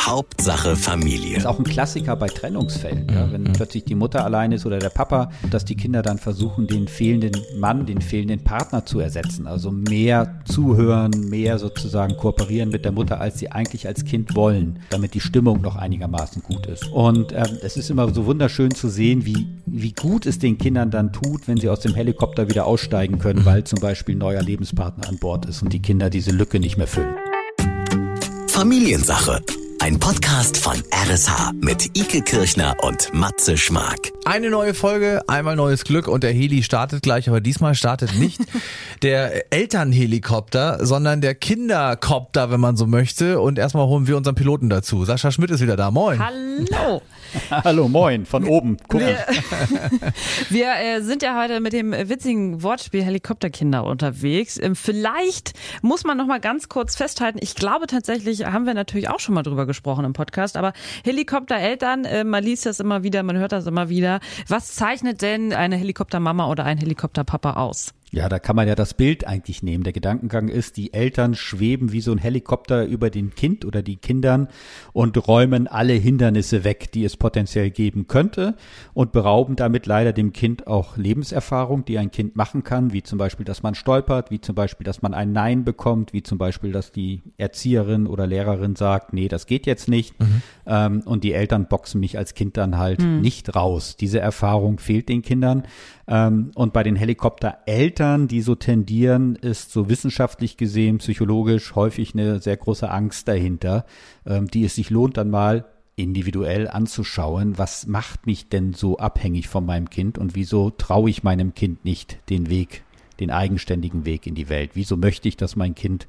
Hauptsache Familie. Das ist auch ein Klassiker bei Trennungsfällen. Ja? Wenn plötzlich die Mutter allein ist oder der Papa, dass die Kinder dann versuchen, den fehlenden Mann, den fehlenden Partner zu ersetzen. Also mehr zuhören, mehr sozusagen kooperieren mit der Mutter, als sie eigentlich als Kind wollen, damit die Stimmung noch einigermaßen gut ist. Und ähm, es ist immer so wunderschön zu sehen, wie, wie gut es den Kindern dann tut, wenn sie aus dem Helikopter wieder aussteigen können, weil zum Beispiel ein neuer Lebenspartner an Bord ist und die Kinder diese Lücke nicht mehr füllen. Familiensache. Ein Podcast von RSH mit Ike Kirchner und Matze Schmark. Eine neue Folge, einmal neues Glück und der Heli startet gleich, aber diesmal startet nicht der Elternhelikopter, sondern der Kinderkopter, wenn man so möchte. Und erstmal holen wir unseren Piloten dazu. Sascha Schmidt ist wieder da. Moin. Hallo. Hallo, moin, von oben. Gucken. Wir, wir äh, sind ja heute mit dem witzigen Wortspiel Helikopterkinder unterwegs. Ähm, vielleicht muss man noch mal ganz kurz festhalten. Ich glaube tatsächlich, haben wir natürlich auch schon mal drüber gesprochen im Podcast, aber Helikoptereltern, äh, man liest das immer wieder, man hört das immer wieder. Was zeichnet denn eine Helikoptermama oder ein Helikopterpapa aus? Ja, da kann man ja das Bild eigentlich nehmen. Der Gedankengang ist, die Eltern schweben wie so ein Helikopter über den Kind oder die Kindern und räumen alle Hindernisse weg, die es potenziell geben könnte und berauben damit leider dem Kind auch Lebenserfahrung, die ein Kind machen kann, wie zum Beispiel, dass man stolpert, wie zum Beispiel, dass man ein Nein bekommt, wie zum Beispiel, dass die Erzieherin oder Lehrerin sagt, nee, das geht jetzt nicht. Mhm. Ähm, und die Eltern boxen mich als Kind dann halt mhm. nicht raus. Diese Erfahrung fehlt den Kindern. Ähm, und bei den Helikoptereltern, die so tendieren, ist so wissenschaftlich gesehen, psychologisch häufig eine sehr große Angst dahinter, ähm, die es sich lohnt dann mal individuell anzuschauen, was macht mich denn so abhängig von meinem Kind und wieso traue ich meinem Kind nicht den Weg, den eigenständigen Weg in die Welt? Wieso möchte ich, dass mein Kind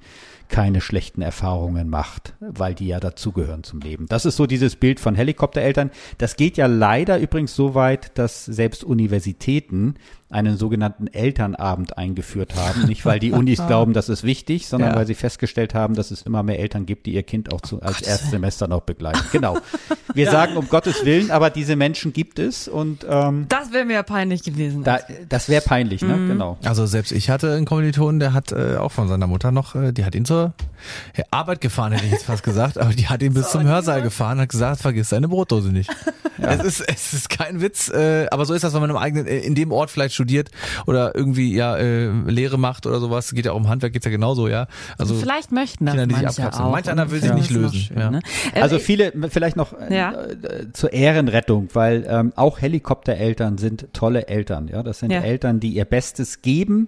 keine schlechten Erfahrungen macht, weil die ja dazugehören zum Leben. Das ist so dieses Bild von Helikoptereltern. Das geht ja leider übrigens so weit, dass selbst Universitäten einen sogenannten Elternabend eingeführt haben. Nicht, weil die Unis glauben, das ist wichtig, sondern ja. weil sie festgestellt haben, dass es immer mehr Eltern gibt, die ihr Kind auch zu, oh als Erstsemester noch begleiten. Genau. Wir ja. sagen um Gottes Willen, aber diese Menschen gibt es und ähm, das wäre mir peinlich gewesen. Da, das wäre peinlich, ne? Mhm. Genau. Also selbst ich hatte einen Kommilitonen, der hat äh, auch von seiner Mutter noch, äh, die hat ihn zur Arbeit gefahren, hätte ich jetzt fast gesagt, aber die hat ihn bis zum Hörsaal gefahren, hat gesagt, vergiss deine Brotdose nicht. Ja. Es ist es ist kein Witz, äh, aber so ist das, wenn man im eigenen äh, in dem Ort vielleicht studiert oder irgendwie ja äh, Lehre macht oder sowas. Geht ja auch um Handwerk, geht's ja genauso, ja. Also vielleicht möchten das Kinder, die manche sich auch. Manch einer will sich nicht lösen. Schön, ja. ne? Also Äh, viele, vielleicht noch äh, Ja. äh, zur Ehrenrettung, weil ähm, auch Helikoptereltern sind tolle Eltern. Ja, das sind Ja. Eltern, die ihr Bestes geben,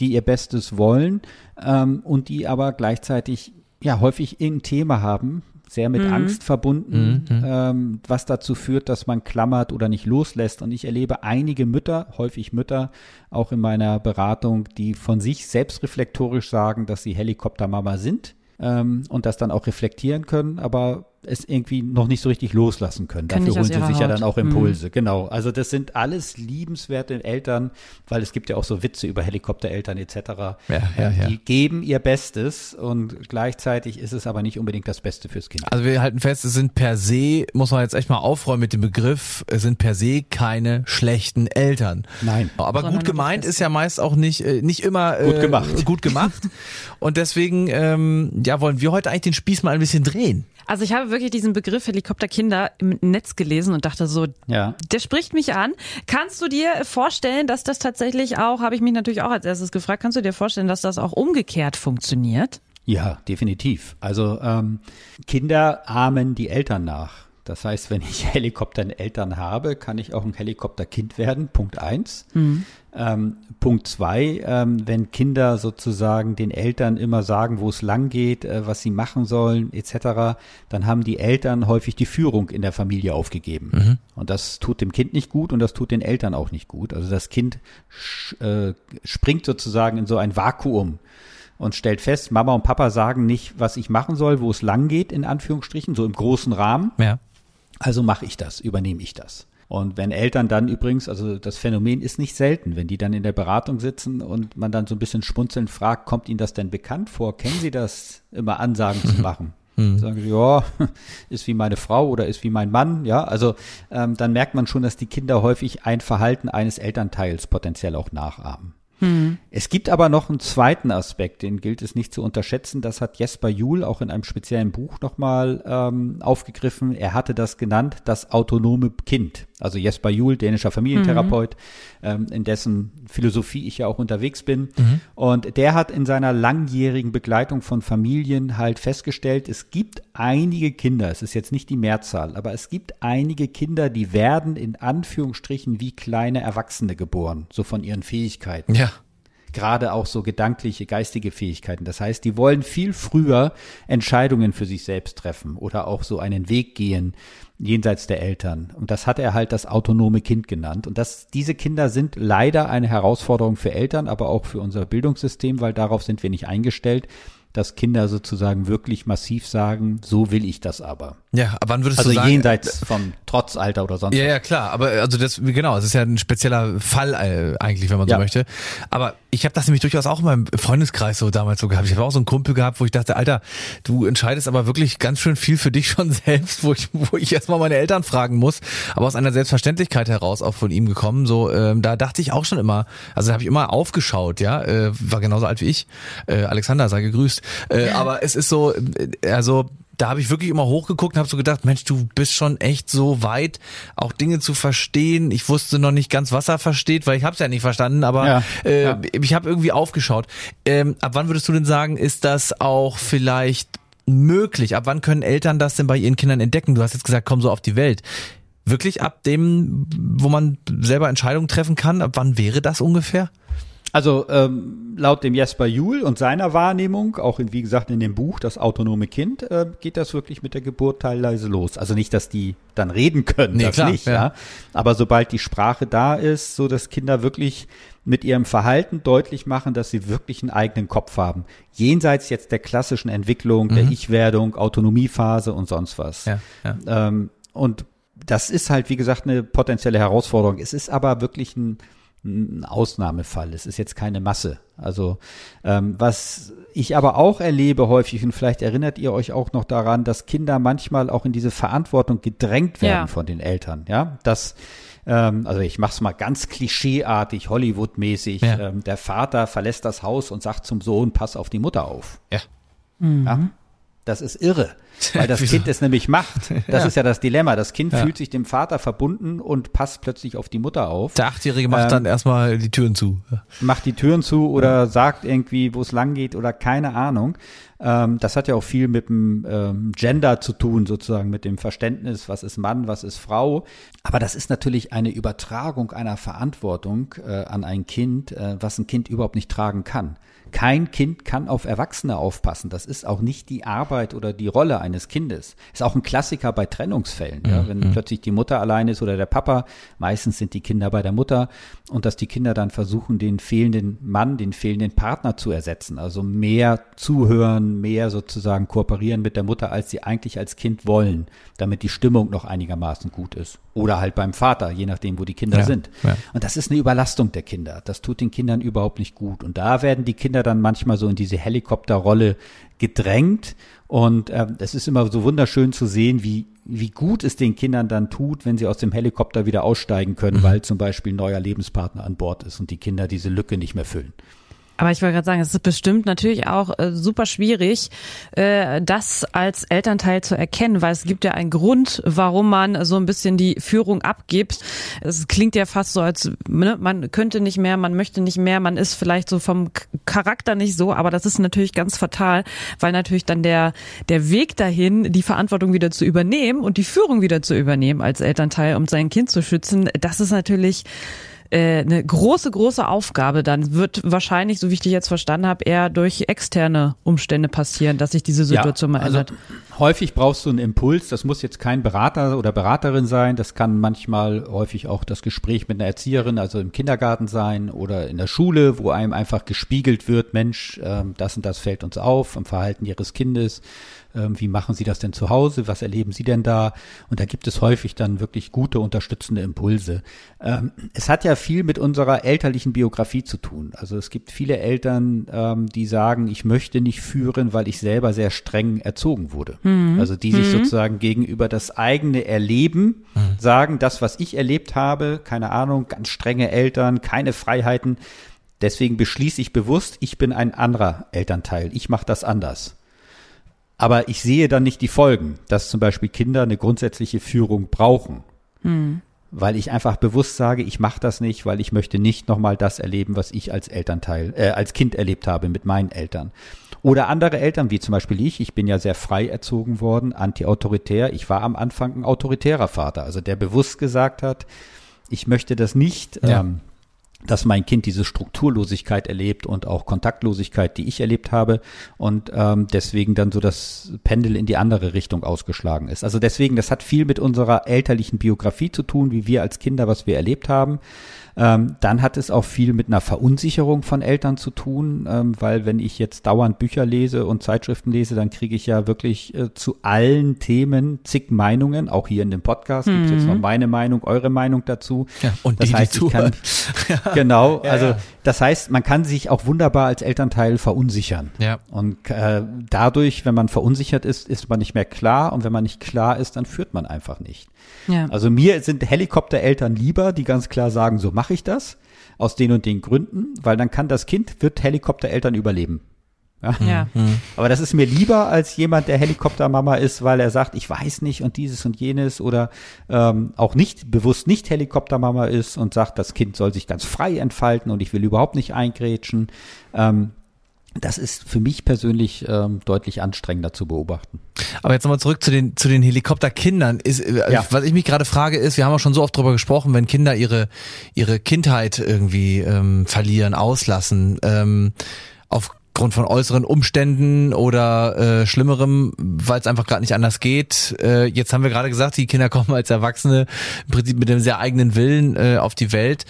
die ihr Bestes wollen ähm, und die aber gleichzeitig ja häufig ein Thema haben, sehr mit Angst verbunden, ähm, was dazu führt, dass man klammert oder nicht loslässt. Und ich erlebe einige Mütter, häufig Mütter, auch in meiner Beratung, die von sich selbstreflektorisch sagen, dass sie Helikoptermama sind ähm, und das dann auch reflektieren können, aber es irgendwie noch nicht so richtig loslassen können. Können Dafür holen sie sich ja Haut. dann auch Impulse. Genau. Also das sind alles liebenswerte Eltern, weil es gibt ja auch so Witze über Helikoptereltern etc. Ja, ja, ja. Die geben ihr Bestes und gleichzeitig ist es aber nicht unbedingt das Beste fürs Kind. Also wir halten fest, es sind per se, muss man jetzt echt mal aufräumen mit dem Begriff, es sind per se keine schlechten Eltern. Nein. Aber Sondern gut gemeint ist ja meist auch nicht, äh, nicht immer äh, Gut gemacht. Gut gemacht. Und deswegen, ähm, ja, wollen wir heute eigentlich den Spieß mal ein bisschen drehen. Also ich habe wirklich diesen Begriff Helikopterkinder im Netz gelesen und dachte so, Ja. der spricht mich an. Kannst du dir vorstellen, dass das tatsächlich auch, habe ich mich natürlich auch als erstes gefragt, kannst du dir vorstellen, dass das auch umgekehrt funktioniert? Ja, definitiv. Also ähm, Kinder ahmen die Eltern nach. Das heißt, wenn ich Helikoptereltern habe, kann ich auch ein Helikopterkind werden. Punkt eins. Ähm, Punkt zwei, ähm, wenn Kinder sozusagen den Eltern immer sagen, wo es lang geht, äh, was sie machen sollen, etc., dann haben die Eltern häufig die Führung in der Familie aufgegeben. Und das tut dem Kind nicht gut und das tut den Eltern auch nicht gut. Also das Kind äh, springt sozusagen in so ein Vakuum und stellt fest, Mama und Papa sagen nicht, was ich machen soll, wo es lang geht, in Anführungsstrichen, so im großen Rahmen. Ja. Also mache ich das, übernehme ich das. Und wenn Eltern dann übrigens, also das Phänomen ist nicht selten, wenn die dann in der Beratung sitzen und man dann so ein bisschen schmunzelnd fragt, kommt Ihnen das denn bekannt vor? Kennen Sie das, immer Ansagen zu machen? Sagen sie, ja, ist wie meine Frau oder ist wie mein Mann, ja. Also ähm, dann merkt man schon, dass die Kinder häufig ein Verhalten eines Elternteils potenziell auch nachahmen. Mhm. Es gibt aber noch einen zweiten Aspekt, den gilt es nicht zu unterschätzen. Das hat Jesper Juhl auch in einem speziellen Buch nochmal ähm, aufgegriffen. Er hatte das genannt, das autonome Kind. Also Jesper Juhl, dänischer Familientherapeut, mhm. ähm, in dessen Philosophie ich ja auch unterwegs bin. Mhm. Und der hat in seiner langjährigen Begleitung von Familien halt festgestellt, es gibt einige Kinder, es ist jetzt nicht die Mehrzahl, aber es gibt einige Kinder, die werden in Anführungsstrichen wie kleine Erwachsene geboren, so von ihren Fähigkeiten. Ja gerade auch so gedankliche, geistige Fähigkeiten. Das heißt, die wollen viel früher Entscheidungen für sich selbst treffen oder auch so einen Weg gehen jenseits der Eltern. Und das hat er halt das autonome Kind genannt. Und das, diese Kinder sind leider eine Herausforderung für Eltern, aber auch für unser Bildungssystem, weil darauf sind wir nicht eingestellt dass Kinder sozusagen wirklich massiv sagen, so will ich das aber. Ja, aber wann würdest also du sagen? Also jenseits vom Trotzalter oder sonst Ja, was. ja, klar. Aber also das, genau, es ist ja ein spezieller Fall äh, eigentlich, wenn man so ja. möchte. Aber ich habe das nämlich durchaus auch in meinem Freundeskreis so damals so gehabt. Ich habe auch so einen Kumpel gehabt, wo ich dachte, Alter, du entscheidest aber wirklich ganz schön viel für dich schon selbst, wo ich, wo ich erstmal meine Eltern fragen muss. Aber aus einer Selbstverständlichkeit heraus auch von ihm gekommen. So, ähm, da dachte ich auch schon immer, also da habe ich immer aufgeschaut, ja, äh, war genauso alt wie ich. Äh, Alexander, sei gegrüßt. Äh, aber es ist so, äh, also da habe ich wirklich immer hochgeguckt und habe so gedacht, Mensch, du bist schon echt so weit, auch Dinge zu verstehen. Ich wusste noch nicht ganz, was er versteht, weil ich habe es ja nicht verstanden, aber ja, äh, ja. ich habe irgendwie aufgeschaut. Ähm, ab wann würdest du denn sagen, ist das auch vielleicht möglich? Ab wann können Eltern das denn bei ihren Kindern entdecken? Du hast jetzt gesagt, komm so auf die Welt. Wirklich ab dem, wo man selber Entscheidungen treffen kann, ab wann wäre das ungefähr? Also ähm, laut dem Jesper Juhl und seiner Wahrnehmung, auch in, wie gesagt in dem Buch Das autonome Kind, äh, geht das wirklich mit der Geburt teilweise los. Also nicht, dass die dann reden können, nee, das klar, nicht, ja. ja. Aber sobald die Sprache da ist, so dass Kinder wirklich mit ihrem Verhalten deutlich machen, dass sie wirklich einen eigenen Kopf haben. Jenseits jetzt der klassischen Entwicklung, mhm. der Ich-Werdung, Autonomiephase und sonst was. Ja, ja. Ähm, und das ist halt, wie gesagt, eine potenzielle Herausforderung. Es ist aber wirklich ein ein Ausnahmefall. Es ist jetzt keine Masse. Also ähm, was ich aber auch erlebe häufig, und vielleicht erinnert ihr euch auch noch daran, dass Kinder manchmal auch in diese Verantwortung gedrängt werden ja. von den Eltern. Ja, dass ähm, also ich mache es mal ganz klischeeartig, Hollywood-mäßig. Ja. Ähm, der Vater verlässt das Haus und sagt zum Sohn, pass auf die Mutter auf. Ja. Mhm. ja? Das ist irre, weil das Kind es nämlich macht. Das ja. ist ja das Dilemma. Das Kind ja. fühlt sich dem Vater verbunden und passt plötzlich auf die Mutter auf. Der Achtjährige macht ähm, dann erstmal die Türen zu. Macht die Türen zu oder sagt irgendwie, wo es lang geht oder keine Ahnung. Ähm, das hat ja auch viel mit dem ähm, Gender zu tun, sozusagen mit dem Verständnis, was ist Mann, was ist Frau. Aber das ist natürlich eine Übertragung einer Verantwortung äh, an ein Kind, äh, was ein Kind überhaupt nicht tragen kann. Kein Kind kann auf Erwachsene aufpassen. Das ist auch nicht die Arbeit oder die Rolle eines Kindes. Ist auch ein Klassiker bei Trennungsfällen. Ja? Wenn mhm. plötzlich die Mutter allein ist oder der Papa, meistens sind die Kinder bei der Mutter und dass die Kinder dann versuchen, den fehlenden Mann, den fehlenden Partner zu ersetzen. Also mehr zuhören, mehr sozusagen kooperieren mit der Mutter, als sie eigentlich als Kind wollen, damit die Stimmung noch einigermaßen gut ist. Oder halt beim Vater, je nachdem, wo die Kinder ja, sind. Ja. Und das ist eine Überlastung der Kinder. Das tut den Kindern überhaupt nicht gut. Und da werden die Kinder dann manchmal so in diese Helikopterrolle gedrängt. Und äh, es ist immer so wunderschön zu sehen, wie, wie gut es den Kindern dann tut, wenn sie aus dem Helikopter wieder aussteigen können, mhm. weil zum Beispiel ein neuer Lebenspartner an Bord ist und die Kinder diese Lücke nicht mehr füllen. Aber ich wollte gerade sagen, es ist bestimmt natürlich auch äh, super schwierig, äh, das als Elternteil zu erkennen, weil es gibt ja einen Grund, warum man so ein bisschen die Führung abgibt. Es klingt ja fast so, als ne, man könnte nicht mehr, man möchte nicht mehr, man ist vielleicht so vom Charakter nicht so, aber das ist natürlich ganz fatal, weil natürlich dann der, der Weg dahin, die Verantwortung wieder zu übernehmen und die Führung wieder zu übernehmen als Elternteil, um sein Kind zu schützen, das ist natürlich äh, eine große, große Aufgabe dann wird wahrscheinlich, so wie ich dich jetzt verstanden habe, eher durch externe Umstände passieren, dass sich diese Situation ja, mal also ändert. Also häufig brauchst du einen Impuls. Das muss jetzt kein Berater oder Beraterin sein. Das kann manchmal häufig auch das Gespräch mit einer Erzieherin, also im Kindergarten sein oder in der Schule, wo einem einfach gespiegelt wird, Mensch, ähm, das und das fällt uns auf im Verhalten ihres Kindes wie machen Sie das denn zu Hause? Was erleben Sie denn da? Und da gibt es häufig dann wirklich gute unterstützende Impulse. Ähm, es hat ja viel mit unserer elterlichen Biografie zu tun. Also es gibt viele Eltern, ähm, die sagen, ich möchte nicht führen, weil ich selber sehr streng erzogen wurde. Mhm. Also die sich mhm. sozusagen gegenüber das eigene Erleben mhm. sagen, das, was ich erlebt habe, keine Ahnung, ganz strenge Eltern, keine Freiheiten, Deswegen beschließe ich bewusst, ich bin ein anderer Elternteil. Ich mache das anders. Aber ich sehe dann nicht die Folgen, dass zum Beispiel Kinder eine grundsätzliche Führung brauchen. Hm. Weil ich einfach bewusst sage, ich mache das nicht, weil ich möchte nicht nochmal das erleben, was ich als Elternteil, äh, als Kind erlebt habe mit meinen Eltern. Oder andere Eltern, wie zum Beispiel ich, ich bin ja sehr frei erzogen worden, anti-autoritär. Ich war am Anfang ein autoritärer Vater, also der bewusst gesagt hat, ich möchte das nicht, ja. ähm, dass mein Kind diese Strukturlosigkeit erlebt und auch Kontaktlosigkeit, die ich erlebt habe und ähm, deswegen dann so das Pendel in die andere Richtung ausgeschlagen ist. Also deswegen, das hat viel mit unserer elterlichen Biografie zu tun, wie wir als Kinder, was wir erlebt haben. Ähm, dann hat es auch viel mit einer Verunsicherung von Eltern zu tun, ähm, weil wenn ich jetzt dauernd Bücher lese und Zeitschriften lese, dann kriege ich ja wirklich äh, zu allen Themen zig Meinungen. Auch hier in dem Podcast mhm. gibt es jetzt noch meine Meinung, eure Meinung dazu. Ja, und das die, heißt, die ich kann, genau, ja, also ja. das heißt, man kann sich auch wunderbar als Elternteil verunsichern. Ja. Und äh, dadurch, wenn man verunsichert ist, ist man nicht mehr klar und wenn man nicht klar ist, dann führt man einfach nicht. Ja. Also mir sind Helikoptereltern lieber, die ganz klar sagen, so mache ich das, aus den und den Gründen, weil dann kann das Kind, wird Helikoptereltern überleben. Ja. ja. Mhm. Aber das ist mir lieber als jemand, der Helikoptermama ist, weil er sagt, ich weiß nicht und dieses und jenes oder ähm, auch nicht bewusst nicht Helikoptermama ist und sagt, das Kind soll sich ganz frei entfalten und ich will überhaupt nicht eingrätschen. Ähm, das ist für mich persönlich ähm, deutlich anstrengender zu beobachten. Aber jetzt nochmal zurück zu den zu den Helikopterkindern. Ist, äh, ja. Was ich mich gerade frage ist, wir haben auch schon so oft drüber gesprochen, wenn Kinder ihre ihre Kindheit irgendwie ähm, verlieren, auslassen, ähm, aufgrund von äußeren Umständen oder äh, Schlimmerem, weil es einfach gerade nicht anders geht. Äh, jetzt haben wir gerade gesagt, die Kinder kommen als Erwachsene im Prinzip mit dem sehr eigenen Willen äh, auf die Welt.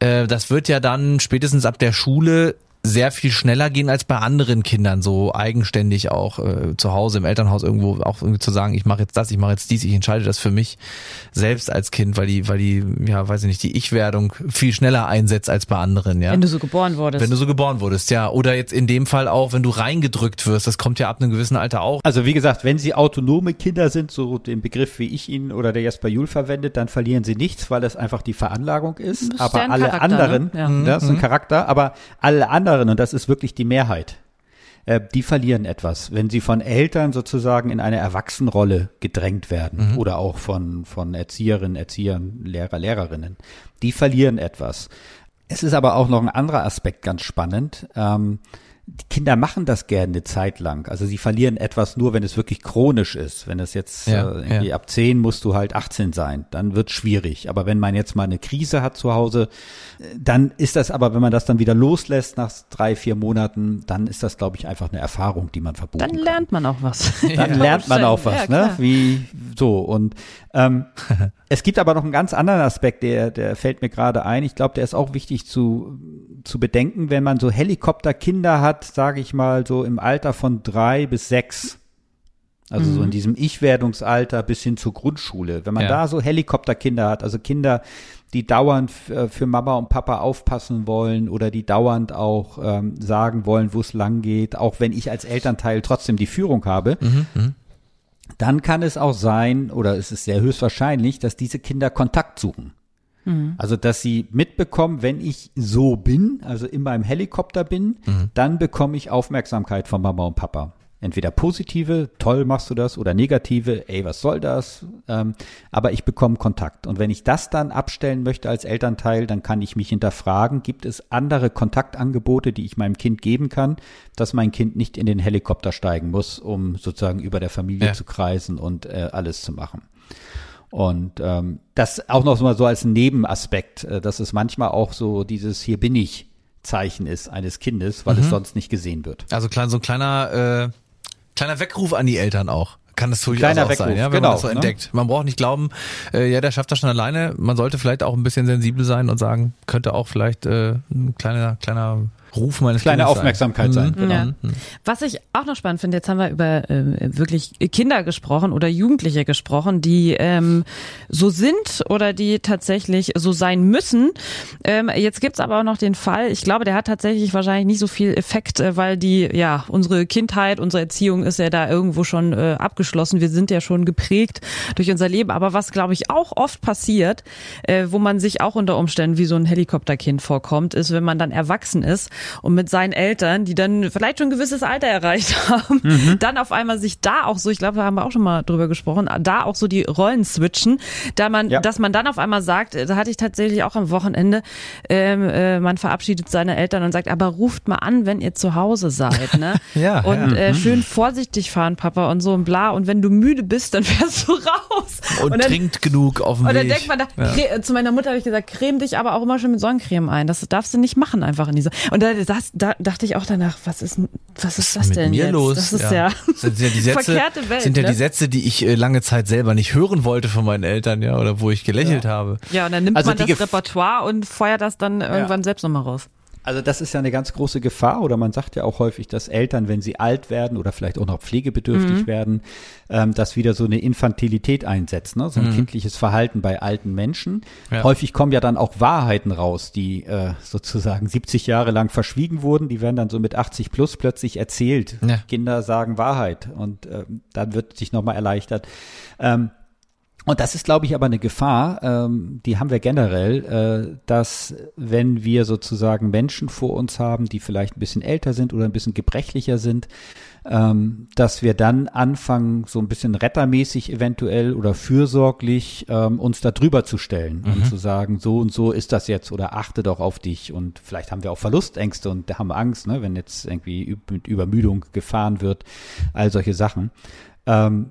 Äh, das wird ja dann spätestens ab der Schule sehr viel schneller gehen als bei anderen Kindern, so eigenständig auch äh, zu Hause im Elternhaus irgendwo auch irgendwie zu sagen, ich mache jetzt das, ich mache jetzt dies, ich entscheide das für mich selbst als Kind, weil die, weil die, ja, weiß ich nicht, die Ich-Werdung viel schneller einsetzt als bei anderen, ja. Wenn du so geboren wurdest. Wenn du so geboren wurdest, ja. Oder jetzt in dem Fall auch, wenn du reingedrückt wirst, das kommt ja ab einem gewissen Alter auch. Also wie gesagt, wenn sie autonome Kinder sind, so den Begriff wie ich ihn oder der Jasper Juhl verwendet, dann verlieren sie nichts, weil das einfach die Veranlagung ist. ist aber alle Charakter, anderen, ne? ja. das ist ein mhm. Charakter, aber alle anderen, und das ist wirklich wirklich die Mehrheit. Äh, die verlieren etwas, wenn sie von Eltern sozusagen in eine Erwachsenenrolle gedrängt werden mhm. oder auch von, von Erzieherinnen, Erziehern, Lehrer, Lehrerinnen. Die verlieren etwas. Es ist aber auch noch ein anderer Aspekt ganz spannend. Ähm, die Kinder machen das gerne eine Zeit lang. Also sie verlieren etwas nur, wenn es wirklich chronisch ist. Wenn es jetzt ja, äh, irgendwie ja. ab 10 musst du halt 18 sein, dann wird schwierig. Aber wenn man jetzt mal eine Krise hat zu Hause, dann ist das aber, wenn man das dann wieder loslässt nach drei, vier Monaten, dann ist das, glaube ich, einfach eine Erfahrung, die man verbuchen Dann lernt man auch was. Dann ja, lernt man auch was, ne? Wie so. Und ähm, es gibt aber noch einen ganz anderen Aspekt, der, der fällt mir gerade ein. Ich glaube, der ist auch wichtig zu, zu bedenken, wenn man so Helikopterkinder hat, sage ich mal, so im Alter von drei bis sechs. Also mhm. so in mhm. diesem Ich-Werdungsalter bis hin zur Grundschule. Wenn man ja. da so Helikopterkinder hat, also Kinder, die dauernd äh, für Mama und Papa aufpassen wollen oder die dauernd auch ähm, sagen wollen, wo es lang geht, auch wenn ich als Elternteil trotzdem die Führung habe, mhm, mhm, dann kann es auch sein, oder es ist sehr höchstwahrscheinlich, dass diese Kinder Kontakt suchen. Mhm. Also, dass sie mitbekommen, wenn ich so bin, also in meinem Helikopter bin, mhm. dann bekomme ich Aufmerksamkeit von Mama und Papa. Entweder positive, toll machst du das, oder negative, ey, was soll das? Ähm, aber ich bekomme Kontakt. Und wenn ich das dann abstellen möchte als Elternteil, dann kann ich mich hinterfragen, gibt es andere Kontaktangebote, die ich meinem Kind geben kann, dass mein Kind nicht in den Helikopter steigen muss, um sozusagen über der Familie ja. zu kreisen und äh, alles zu machen. Und ähm, das auch noch mal so als Nebenaspekt, äh, dass es manchmal auch so dieses Hier bin ich Zeichen ist eines Kindes, weil mhm. es sonst nicht gesehen wird. Also klein, so ein kleiner äh Kleiner Weckruf an die Eltern auch. Kann das durchaus Kleiner auch Weckruf, sein, ja, wenn genau, man das so ne? entdeckt. Man braucht nicht glauben, äh, ja, der schafft das schon alleine. Man sollte vielleicht auch ein bisschen sensibel sein und sagen, könnte auch vielleicht äh, ein kleiner, kleiner Ruf meines Kleine Kindes Aufmerksamkeit sein. Mhm. Ja. Mhm. Was ich auch noch spannend finde, jetzt haben wir über äh, wirklich Kinder gesprochen oder Jugendliche gesprochen, die ähm, so sind oder die tatsächlich so sein müssen. Ähm, jetzt gibt's aber auch noch den Fall, ich glaube, der hat tatsächlich wahrscheinlich nicht so viel Effekt, äh, weil die, ja, unsere Kindheit, unsere Erziehung ist ja da irgendwo schon äh, abgeschlossen. Wir sind ja schon geprägt durch unser Leben. Aber was, glaube ich, auch oft passiert, äh, wo man sich auch unter Umständen wie so ein Helikopterkind vorkommt, ist, wenn man dann erwachsen ist und mit seinen Eltern, die dann vielleicht schon ein gewisses Alter erreicht haben, dann auf einmal sich da auch so, ich glaube, da haben wir auch schon mal drüber gesprochen, da auch so die Rollen switchen, da man, Ja. dass man dann auf einmal sagt, da hatte ich tatsächlich auch am Wochenende, ähm, äh, man verabschiedet seine Eltern und sagt, aber ruft mal an, wenn ihr zu Hause seid, ne? Ja, und ja. Äh, schön vorsichtig fahren, Papa und so und bla. Und wenn du müde bist, dann fährst du raus. Und, dann, trinkt genug auf dem und dann Weg. denkt man, da, cre- zu meiner Mutter habe ich gesagt, creme dich aber auch immer schon mit Sonnencreme ein. Das darfst du nicht machen einfach in dieser. Und da, das, da dachte ich auch danach, was ist, was ist das mit denn mir jetzt? los? Das ist ja, Das sind ja die Sätze, verkehrte Welt. sind ja ne? die Sätze, die ich äh, lange Zeit selber nicht hören wollte von meinen Eltern, ja, oder wo ich gelächelt habe. ja, und dann nimmt Also man das Repertoire und feuert das dann irgendwann selbst nochmal raus. Also das ist ja eine ganz große Gefahr oder man sagt ja auch häufig, dass Eltern, wenn sie alt werden oder vielleicht auch noch pflegebedürftig werden, ähm, dass wieder so eine Infantilität einsetzt, ne? so ein kindliches Verhalten bei alten Menschen. Ja. Häufig kommen ja dann auch Wahrheiten raus, die äh, sozusagen 70 Jahre lang verschwiegen wurden, die werden dann so mit 80 plus plötzlich erzählt. Ja. Kinder sagen Wahrheit und ähm, dann wird sich nochmal erleichtert. Ähm, und das ist, glaube ich, aber eine Gefahr, ähm, die haben wir generell, äh, dass wenn wir sozusagen Menschen vor uns haben, die vielleicht ein bisschen älter sind oder ein bisschen gebrechlicher sind, ähm, dass wir dann anfangen, so ein bisschen rettermäßig eventuell oder fürsorglich ähm, uns da drüber zu stellen und zu sagen, so und so ist das jetzt oder achte doch auf dich und vielleicht haben wir auch Verlustängste und haben Angst, ne, wenn jetzt irgendwie mit Übermüdung gefahren wird, all solche Sachen. Ähm,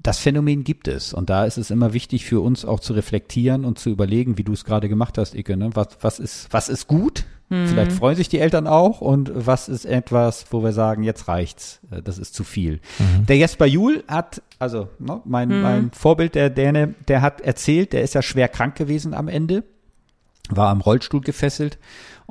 das Phänomen gibt es und da ist es immer wichtig für uns auch zu reflektieren und zu überlegen, wie du es gerade gemacht hast, Ike, ne? was, was ist, was ist gut? Vielleicht freuen sich die Eltern auch und was ist etwas, wo wir sagen, jetzt reicht's, äh, das ist zu viel. Der Jesper Juhl hat, also ne, mein, mein Vorbild, der Däne, der hat erzählt, der ist ja schwer krank gewesen am Ende, war am Rollstuhl gefesselt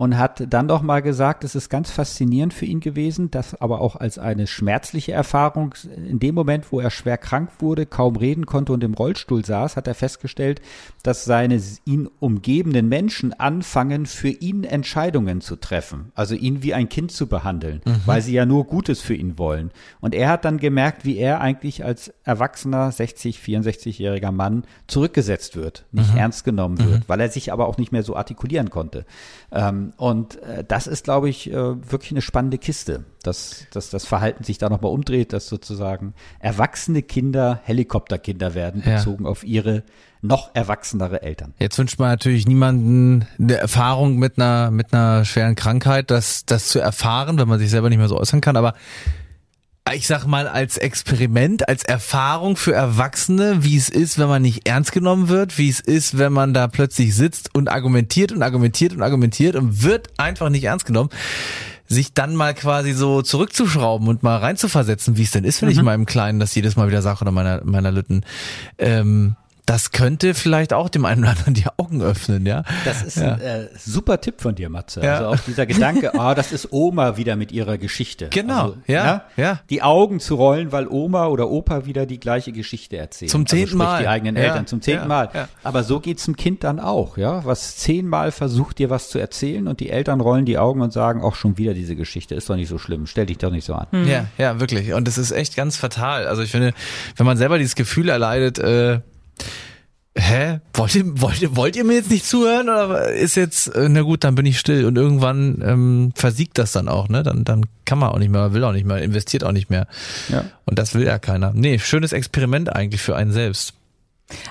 und hat dann doch mal gesagt, es ist ganz faszinierend für ihn gewesen, das aber auch als eine schmerzliche Erfahrung. In dem Moment, wo er schwer krank wurde, kaum reden konnte und im Rollstuhl saß, hat er festgestellt, dass seine ihn umgebenden Menschen anfangen, für ihn Entscheidungen zu treffen. Also ihn wie ein Kind zu behandeln, weil sie ja nur Gutes für ihn wollen. Und er hat dann gemerkt, wie er eigentlich als erwachsener 60, 64-jähriger Mann zurückgesetzt wird, nicht ernst genommen wird, weil er sich aber auch nicht mehr so artikulieren konnte. Ähm, und äh, das ist, glaube ich, äh, wirklich eine spannende Kiste, dass, dass das Verhalten sich da nochmal umdreht, dass sozusagen erwachsene Kinder Helikopterkinder werden, Ja. bezogen auf ihre noch erwachsenere Eltern. Jetzt wünscht man natürlich niemanden eine Erfahrung mit einer, mit einer schweren Krankheit, das, das zu erfahren, wenn man sich selber nicht mehr so äußern kann, aber ich sag mal, als Experiment, als Erfahrung für Erwachsene, wie es ist, wenn man nicht ernst genommen wird, wie es ist, wenn man da plötzlich sitzt und argumentiert und argumentiert und argumentiert und wird einfach nicht ernst genommen, sich dann mal quasi so zurückzuschrauben und mal reinzuversetzen, wie es denn ist, wenn ich meinem Kleinen das jedes Mal wieder sage oder meiner, meiner Lütten. Ähm, das könnte vielleicht auch dem einen oder anderen die Augen öffnen, ja. Das ist Ja. ein äh, super Tipp von dir, Matze. Ja. Also auch dieser Gedanke, ah, das ist Oma wieder mit ihrer Geschichte. Genau, also, ja, ja. Die Augen zu rollen, weil Oma oder Opa wieder die gleiche Geschichte erzählen. Zum zehnten also sprich Mal. Die eigenen Ja, Eltern zum zehnten ja, Mal. ja. Aber so geht's dem Kind dann auch, ja. Was zehnmal versucht, dir was zu erzählen und die Eltern rollen die Augen und sagen, auch schon wieder diese Geschichte, ist doch nicht so schlimm, stell dich doch nicht so an. Ja, ja, wirklich. Und das ist echt ganz fatal. Also ich finde, wenn man selber dieses Gefühl erleidet, äh, hä, wollt ihr, wollt ihr, wollt ihr mir jetzt nicht zuhören oder ist jetzt, äh, na gut, dann bin ich still und irgendwann ähm, versiegt das dann auch, ne? Dann, dann kann man auch nicht mehr, will auch nicht mehr, investiert auch nicht mehr. Ja. Und das will ja keiner. Nee, schönes Experiment eigentlich für einen selbst.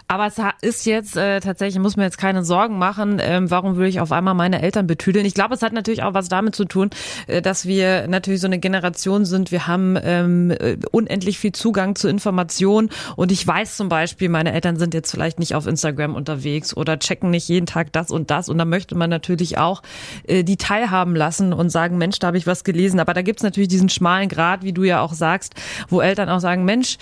Aber es ist jetzt äh, tatsächlich, muss mir jetzt keine Sorgen machen, ähm, warum will ich auf einmal meine Eltern betüdeln. Ich glaube, es hat natürlich auch was damit zu tun, äh, dass wir natürlich so eine Generation sind. Wir haben ähm, äh, unendlich viel Zugang zu Informationen und ich weiß zum Beispiel, meine Eltern sind jetzt vielleicht nicht auf Instagram unterwegs oder checken nicht jeden Tag das und das und da möchte man natürlich auch äh, die teilhaben lassen und sagen, Mensch, da habe ich was gelesen. Aber da gibt's natürlich diesen schmalen Grad, wie du ja auch sagst, wo Eltern auch sagen, Mensch,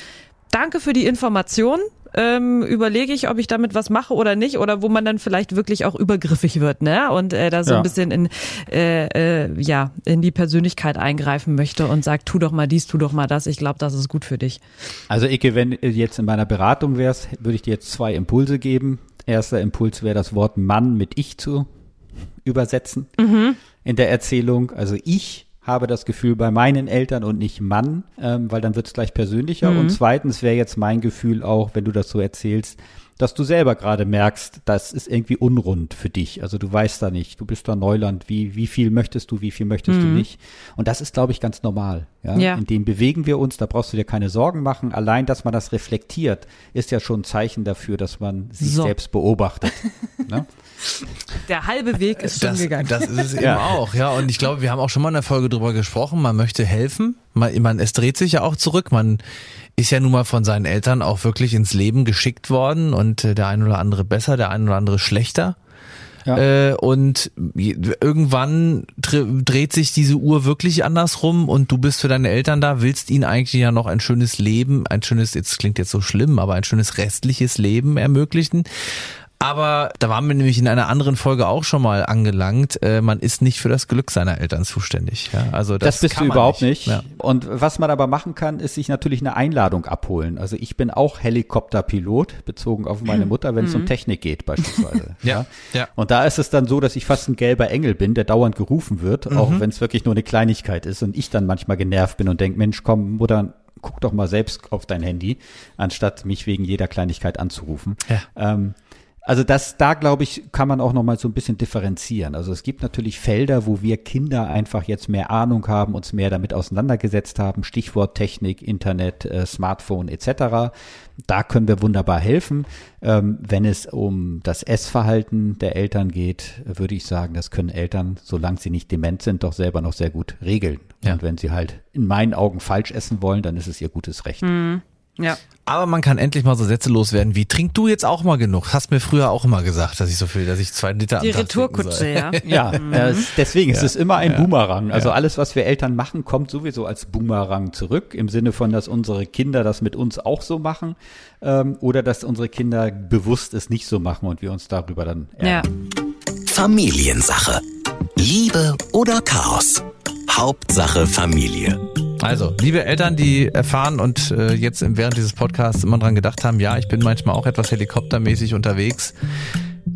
Danke für die Information. Ähm, überlege ich, ob ich damit was mache oder nicht, oder wo man dann vielleicht wirklich auch übergriffig wird, ne? Und äh, da so Ja. ein bisschen in äh, äh, ja in die Persönlichkeit eingreifen möchte und sagt, tu doch mal dies, tu doch mal das. Ich glaube, das ist gut für dich. Also Icke, wenn du jetzt in meiner Beratung wärst, würde ich dir jetzt zwei Impulse geben. Erster Impuls wäre das Wort Mann mit Ich zu übersetzen in der Erzählung. Also ich habe das Gefühl bei meinen Eltern und nicht Mann, ähm, weil dann wird es gleich persönlicher. Und zweitens wäre jetzt mein Gefühl auch, wenn du das so erzählst, dass du selber gerade merkst, das ist irgendwie unrund für dich. Also du weißt da nicht, du bist da Neuland, wie, wie viel möchtest du, wie viel möchtest du nicht. Und das ist, glaube ich, ganz normal. Ja? Ja. In dem bewegen wir uns, da brauchst du dir keine Sorgen machen. Allein, dass man das reflektiert, ist ja schon ein Zeichen dafür, dass man sich So. selbst beobachtet. ne? Der halbe Weg ist schon Das, gegangen. das ist es eben Ja. auch, ja. Und ich glaube, wir haben auch schon mal in der Folge drüber gesprochen. Man möchte helfen. Man, man, es dreht sich ja auch zurück. Man ist ja nun mal von seinen Eltern auch wirklich ins Leben geschickt worden und äh, der ein oder andere besser, der ein oder andere schlechter. Ja. Äh, und irgendwann dre- dreht sich diese Uhr wirklich andersrum und du bist für deine Eltern da, willst ihnen eigentlich ja noch ein schönes Leben, ein schönes, jetzt klingt jetzt so schlimm, aber ein schönes restliches Leben ermöglichen. Aber da waren wir nämlich in einer anderen Folge auch schon mal angelangt. Äh, man ist nicht für das Glück seiner Eltern zuständig. Ja, also das, Das, bist kann du überhaupt nicht. Ja. Und was man aber machen kann, ist sich natürlich eine Einladung abholen. Also ich bin auch Helikopterpilot, bezogen auf meine Mutter, wenn es um Technik geht beispielsweise. Ja, ja. Und da ist es dann so, dass ich fast ein gelber Engel bin, der dauernd gerufen wird, auch wenn es wirklich nur eine Kleinigkeit ist und ich dann manchmal genervt bin und denke, Mensch, komm, Mutter, guck doch mal selbst auf dein Handy, anstatt mich wegen jeder Kleinigkeit anzurufen. Ja. Ähm, also das, da glaube ich, kann man auch noch mal so ein bisschen differenzieren. Also es gibt natürlich Felder, wo wir Kinder einfach jetzt mehr Ahnung haben, uns mehr damit auseinandergesetzt haben. Stichwort Technik, Internet, äh, Smartphone etc. Da können wir wunderbar helfen. Ähm, wenn es um das Essverhalten der Eltern geht, würde ich sagen, das können Eltern, solange sie nicht dement sind, doch selber noch sehr gut regeln. Ja. Und wenn sie halt in meinen Augen falsch essen wollen, dann ist es ihr gutes Recht. Ja. Aber man kann endlich mal so Sätze loswerden wie, trink du jetzt auch mal genug. Hast mir früher auch immer gesagt, dass ich so viel, dass ich zwei Liter Die am Tag trinken Retourkutsche, ja. Ja, äh, es- deswegen ist es immer ein Boomerang. Also alles, was wir Eltern machen, kommt sowieso als Boomerang zurück, im Sinne von, dass unsere Kinder das mit uns auch so machen ähm, oder dass unsere Kinder bewusst es nicht so machen und wir uns darüber dann Ja. ärgern. Familiensache. Liebe oder Chaos? Hauptsache Familie. Also, liebe Eltern, die erfahren und äh, jetzt während dieses Podcasts immer dran gedacht haben, ja, ich bin manchmal auch etwas helikoptermäßig unterwegs.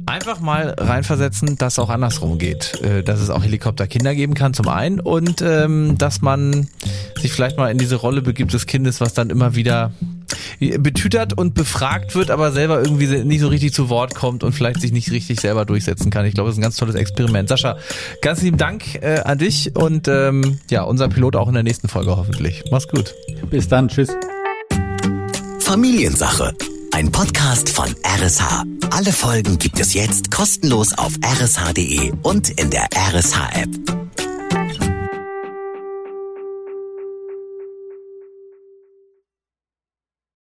Einfach mal reinversetzen, dass es auch andersrum geht. Äh, dass es auch Helikopterkinder geben kann zum einen und ähm, dass man sich vielleicht mal in diese Rolle begibt des Kindes, was dann immer wieder betütert und befragt wird, aber selber irgendwie nicht so richtig zu Wort kommt und vielleicht sich nicht richtig selber durchsetzen kann. Ich glaube, das ist ein ganz tolles Experiment. Sascha, ganz lieben Dank äh, an dich und ähm, ja, unser Pilot auch in der nächsten Folge hoffentlich. Mach's gut. Bis dann, tschüss. Familiensache. Ein Podcast von RSH. Alle Folgen gibt es jetzt kostenlos auf rsh.de und in der RSH-App.